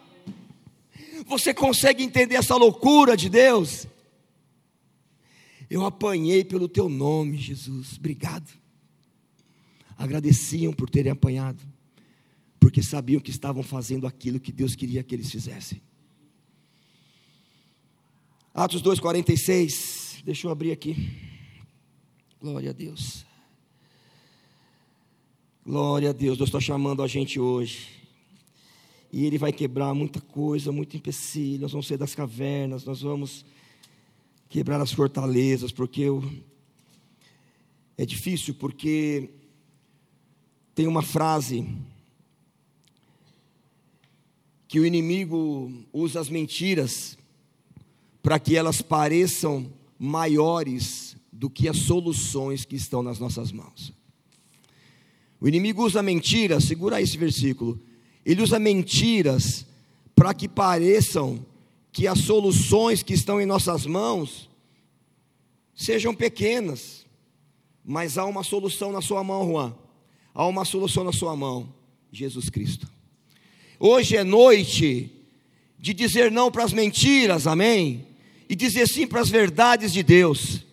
Você consegue entender essa loucura de Deus? Eu apanhei pelo teu nome, Jesus. Obrigado. Agradeciam por terem apanhado, porque sabiam que estavam fazendo aquilo que Deus queria que eles fizessem. Atos 2,46. Deixa eu abrir aqui. Glória a Deus. Glória a Deus. Deus está chamando a gente hoje e ele vai quebrar muita coisa, muito empecilho. Nós vamos sair das cavernas, nós vamos quebrar as fortalezas, porque eu... é difícil, porque tem uma frase que o inimigo usa as mentiras para que elas pareçam maiores do que as soluções que estão nas nossas mãos. O inimigo usa a mentira, segura esse versículo ele usa mentiras para que pareçam que as soluções que estão em nossas mãos sejam pequenas, mas há uma solução na sua mão, Juan. Há uma solução na sua mão, Jesus Cristo. Hoje é noite de dizer não para as mentiras, amém? E dizer sim para as verdades de Deus.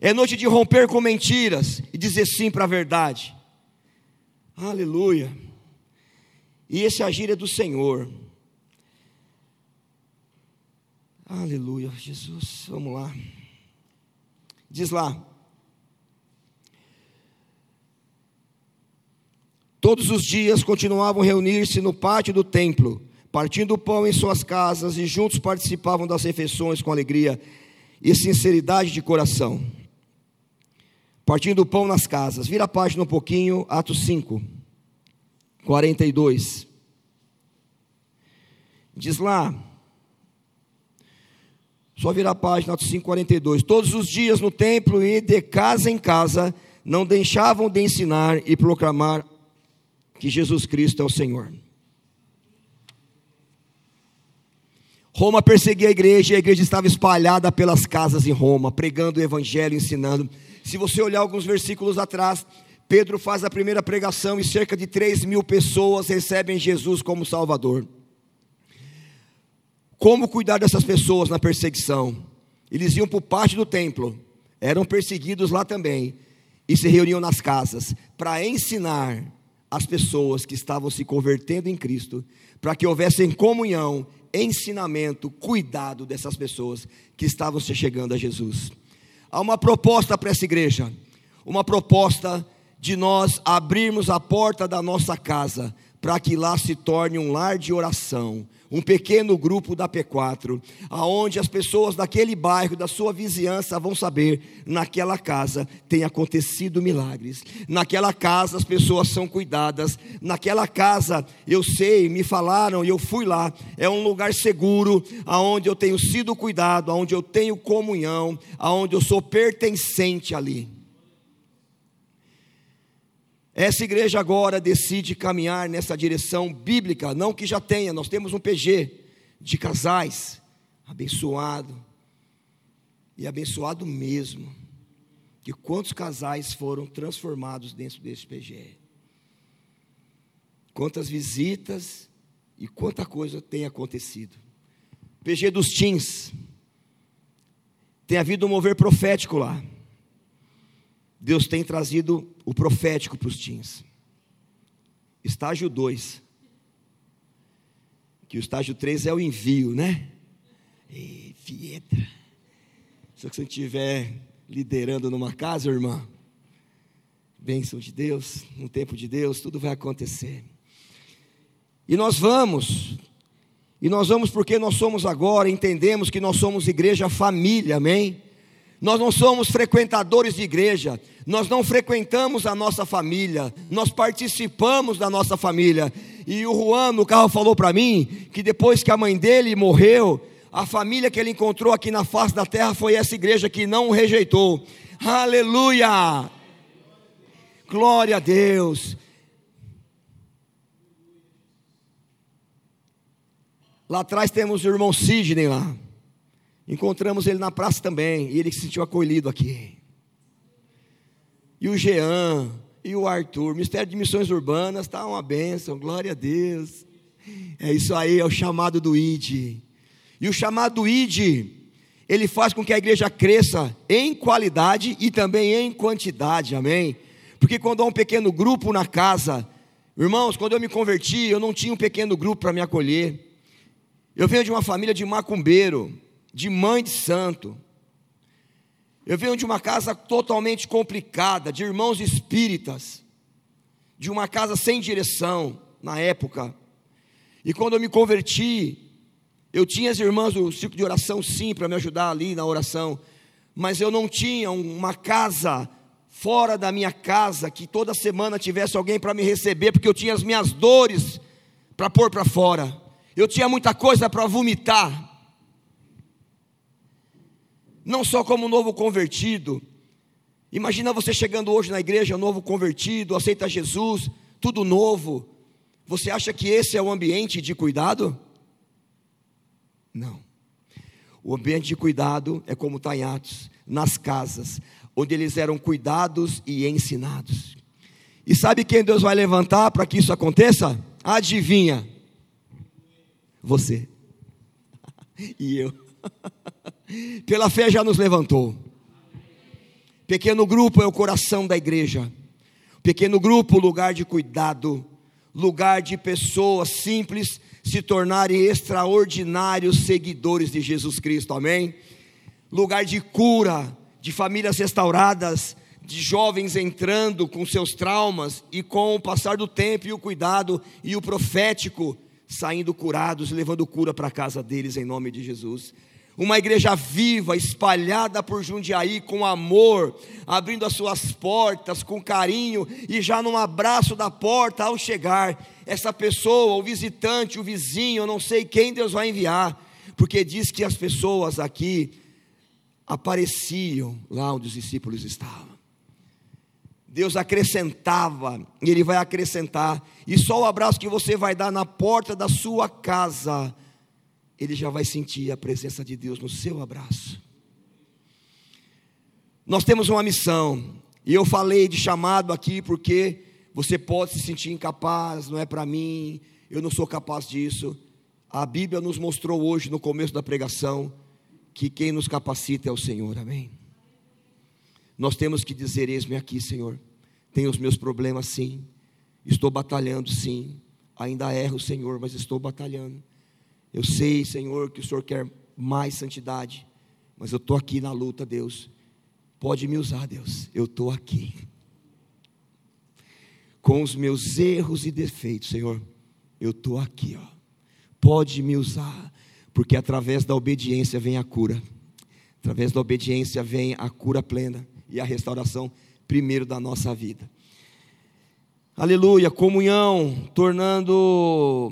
É noite de romper com mentiras e dizer sim para a verdade. Aleluia. E esse agir é do Senhor. Aleluia, Jesus, vamos lá. Diz lá. Todos os dias continuavam a reunir-se no pátio do templo, partindo o pão em suas casas e juntos participavam das refeições com alegria e sinceridade de coração. Partindo o pão nas casas. Vira a página um pouquinho, Atos 5, 42. Diz lá. Só virar a página, Atos 5, 42. Todos os dias no templo e de casa em casa, não deixavam de ensinar e proclamar que Jesus Cristo é o Senhor. Roma perseguia a igreja e a igreja estava espalhada pelas casas em Roma, pregando o evangelho, ensinando. Se você olhar alguns versículos atrás, Pedro faz a primeira pregação e cerca de 3 mil pessoas recebem Jesus como Salvador. Como cuidar dessas pessoas na perseguição? Eles iam para o pátio do templo, eram perseguidos lá também, e se reuniam nas casas para ensinar as pessoas que estavam se convertendo em Cristo, para que houvessem comunhão, ensinamento, cuidado dessas pessoas que estavam se chegando a Jesus. Há uma proposta para essa igreja, uma proposta de nós abrirmos a porta da nossa casa para que lá se torne um lar de oração, um pequeno grupo da P4, aonde as pessoas daquele bairro, da sua vizinhança vão saber, naquela casa tem acontecido milagres. Naquela casa as pessoas são cuidadas. Naquela casa eu sei, me falaram e eu fui lá. É um lugar seguro, aonde eu tenho sido cuidado, aonde eu tenho comunhão, aonde eu sou pertencente ali. Essa igreja agora decide caminhar nessa direção bíblica, não que já tenha, nós temos um PG de casais, abençoado, e abençoado mesmo. Que quantos casais foram transformados dentro desse PG? Quantas visitas e quanta coisa tem acontecido. PG dos teens. Tem havido um mover profético lá. Deus tem trazido o profético para os teens. Estágio 2. Que o estágio 3 é o envio, né? E Pietra. Se você estiver liderando numa casa, irmã, bênção de Deus, no tempo de Deus, tudo vai acontecer. E nós vamos, e nós vamos porque nós somos agora, entendemos que nós somos igreja família, amém? Nós não somos frequentadores de igreja, nós não frequentamos a nossa família, nós participamos da nossa família. E o Juan no carro falou para mim que depois que a mãe dele morreu, a família que ele encontrou aqui na face da terra foi essa igreja que não o rejeitou. Aleluia! Glória a Deus. Lá atrás temos o irmão Sidney lá. Encontramos ele na praça também, e ele se sentiu acolhido aqui. E o Jean, e o Arthur, Ministério de Missões Urbanas, está uma bênção, glória a Deus. É isso aí, é o chamado do ID. E o chamado do ID, ele faz com que a igreja cresça em qualidade e também em quantidade, amém? Porque quando há um pequeno grupo na casa, irmãos, quando eu me converti, eu não tinha um pequeno grupo para me acolher. Eu venho de uma família de macumbeiro, de mãe de santo. Eu venho de uma casa totalmente complicada, de irmãos espíritas, de uma casa sem direção na época. E quando eu me converti, eu tinha as irmãs do ciclo de oração, sim, para me ajudar ali na oração, mas eu não tinha uma casa fora da minha casa que toda semana tivesse alguém para me receber, porque eu tinha as minhas dores para pôr para fora, eu tinha muita coisa para vomitar não só como novo convertido. Imagina você chegando hoje na igreja, novo convertido, aceita Jesus, tudo novo. Você acha que esse é o ambiente de cuidado? Não. O ambiente de cuidado é como está em Atos, nas casas, onde eles eram cuidados e ensinados. E sabe quem Deus vai levantar para que isso aconteça? Adivinha? Você. [LAUGHS] e eu. [LAUGHS] Pela fé já nos levantou. Pequeno grupo é o coração da igreja. Pequeno grupo, lugar de cuidado, lugar de pessoas simples se tornarem extraordinários seguidores de Jesus Cristo, amém? Lugar de cura, de famílias restauradas, de jovens entrando com seus traumas e com o passar do tempo e o cuidado e o profético saindo curados, levando cura para a casa deles em nome de Jesus. Uma igreja viva, espalhada por Jundiaí com amor, abrindo as suas portas com carinho e já num abraço da porta ao chegar, essa pessoa, o visitante, o vizinho, eu não sei quem Deus vai enviar, porque diz que as pessoas aqui apareciam lá onde os discípulos estavam. Deus acrescentava, e Ele vai acrescentar, e só o abraço que você vai dar na porta da sua casa, ele já vai sentir a presença de Deus no seu abraço. Nós temos uma missão, e eu falei de chamado aqui porque você pode se sentir incapaz, não é para mim, eu não sou capaz disso. A Bíblia nos mostrou hoje, no começo da pregação, que quem nos capacita é o Senhor, amém? Nós temos que dizer: Eis-me aqui, Senhor. Tenho os meus problemas, sim. Estou batalhando, sim. Ainda erro, Senhor, mas estou batalhando. Eu sei, Senhor, que o Senhor quer mais santidade, mas eu estou aqui na luta, Deus. Pode me usar, Deus. Eu estou aqui. Com os meus erros e defeitos, Senhor, eu estou aqui, ó. Pode me usar, porque através da obediência vem a cura. Através da obediência vem a cura plena e a restauração primeiro da nossa vida. Aleluia, comunhão, tornando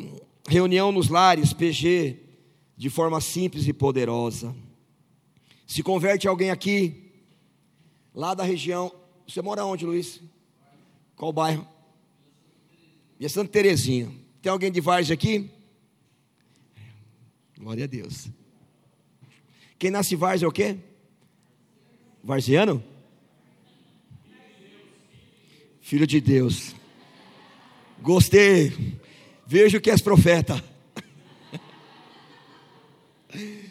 reunião nos lares, PG, de forma simples e poderosa. Se converte alguém aqui, lá da região. Você mora onde, Luiz? Qual bairro? E é Santa Terezinha. Tem alguém de Várzea aqui? Glória a Deus. Quem nasce Várzea é o quê? Varziano? Filho de Deus. Gostei. Vejo que és profeta.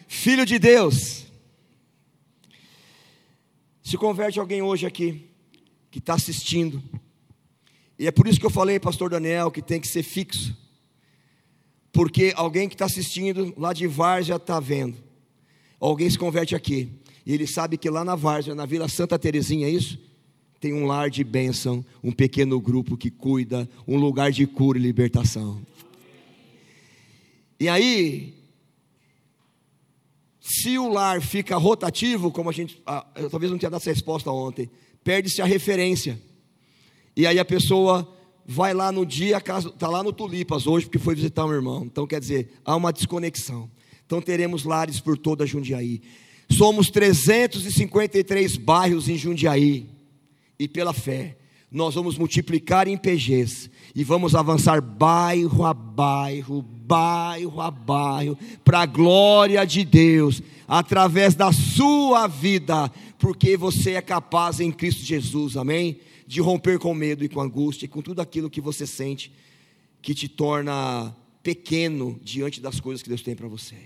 Filho de Deus. Se converte alguém hoje aqui, que está assistindo. E é por isso que eu falei, pastor Daniel, que tem que ser fixo. Porque alguém que está assistindo lá de Várzea está vendo. Alguém se converte aqui. E ele sabe que lá na Várzea, na Vila Santa Terezinha, é isso? Tem um lar de bênção, um pequeno grupo que cuida, um lugar de cura e libertação. E aí, se o lar fica rotativo, como a gente, ah, eu talvez não tenha dado essa resposta ontem, perde-se a referência. E aí a pessoa vai lá no dia, está lá no Tulipas hoje, porque foi visitar um irmão. Então, quer dizer, há uma desconexão. Então, teremos lares por toda Jundiaí. Somos 353 bairros em Jundiaí. E pela fé, nós vamos multiplicar em PGs e vamos avançar bairro a bairro, bairro a bairro, para a glória de Deus, através da sua vida, porque você é capaz em Cristo Jesus, amém? De romper com medo e com angústia e com tudo aquilo que você sente que te torna pequeno diante das coisas que Deus tem para você.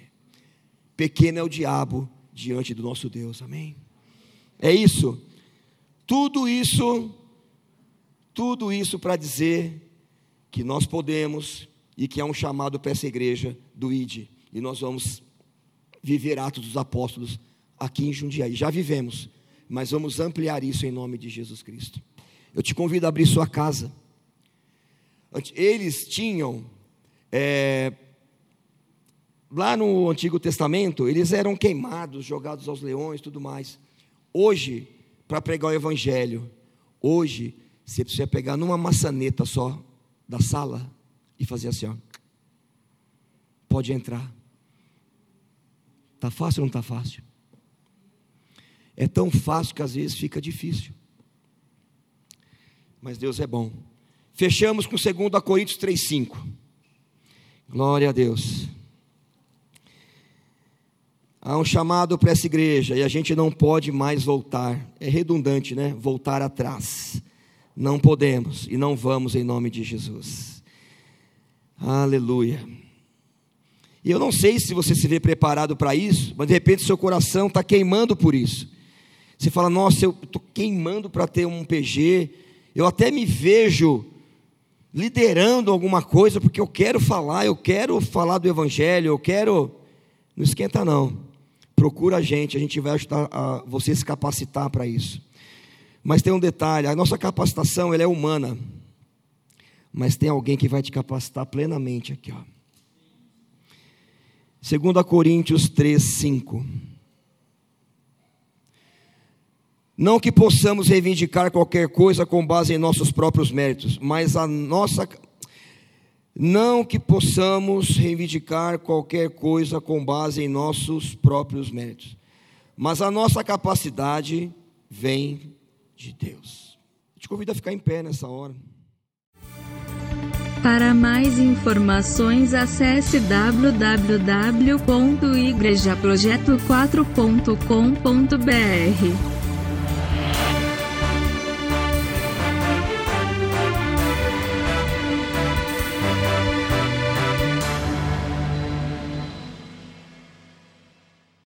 Pequeno é o diabo diante do nosso Deus, amém? É isso. Tudo isso tudo isso para dizer que nós podemos e que é um chamado para essa igreja do ID. E nós vamos viver Atos dos Apóstolos aqui em Jundiaí. Já vivemos, mas vamos ampliar isso em nome de Jesus Cristo. Eu te convido a abrir sua casa. Eles tinham, é, lá no Antigo Testamento, eles eram queimados, jogados aos leões, tudo mais. Hoje, para pregar o Evangelho, hoje você precisa pegar numa maçaneta só da sala e fazer assim, ó. Pode entrar. Tá fácil ou não tá fácil? É tão fácil que às vezes fica difícil. Mas Deus é bom. Fechamos com 2 Coríntios 3,5. Glória a Deus. Há um chamado para essa igreja e a gente não pode mais voltar. É redundante, né? Voltar atrás. Não podemos e não vamos em nome de Jesus. Aleluia. E eu não sei se você se vê preparado para isso, mas de repente seu coração está queimando por isso. Você fala, nossa, eu estou queimando para ter um PG. Eu até me vejo liderando alguma coisa, porque eu quero falar, eu quero falar do Evangelho, eu quero. Não esquenta, não. Procura a gente, a gente vai ajudar a você se capacitar para isso. Mas tem um detalhe: a nossa capacitação ela é humana, mas tem alguém que vai te capacitar plenamente aqui. Ó. 2 Coríntios 3, 5. Não que possamos reivindicar qualquer coisa com base em nossos próprios méritos, mas a nossa não que possamos reivindicar qualquer coisa com base em nossos próprios méritos, mas a nossa capacidade vem de Deus. Te convido a ficar em pé nessa hora. Para mais informações, acesse www.igrejaprojeto4.com.br.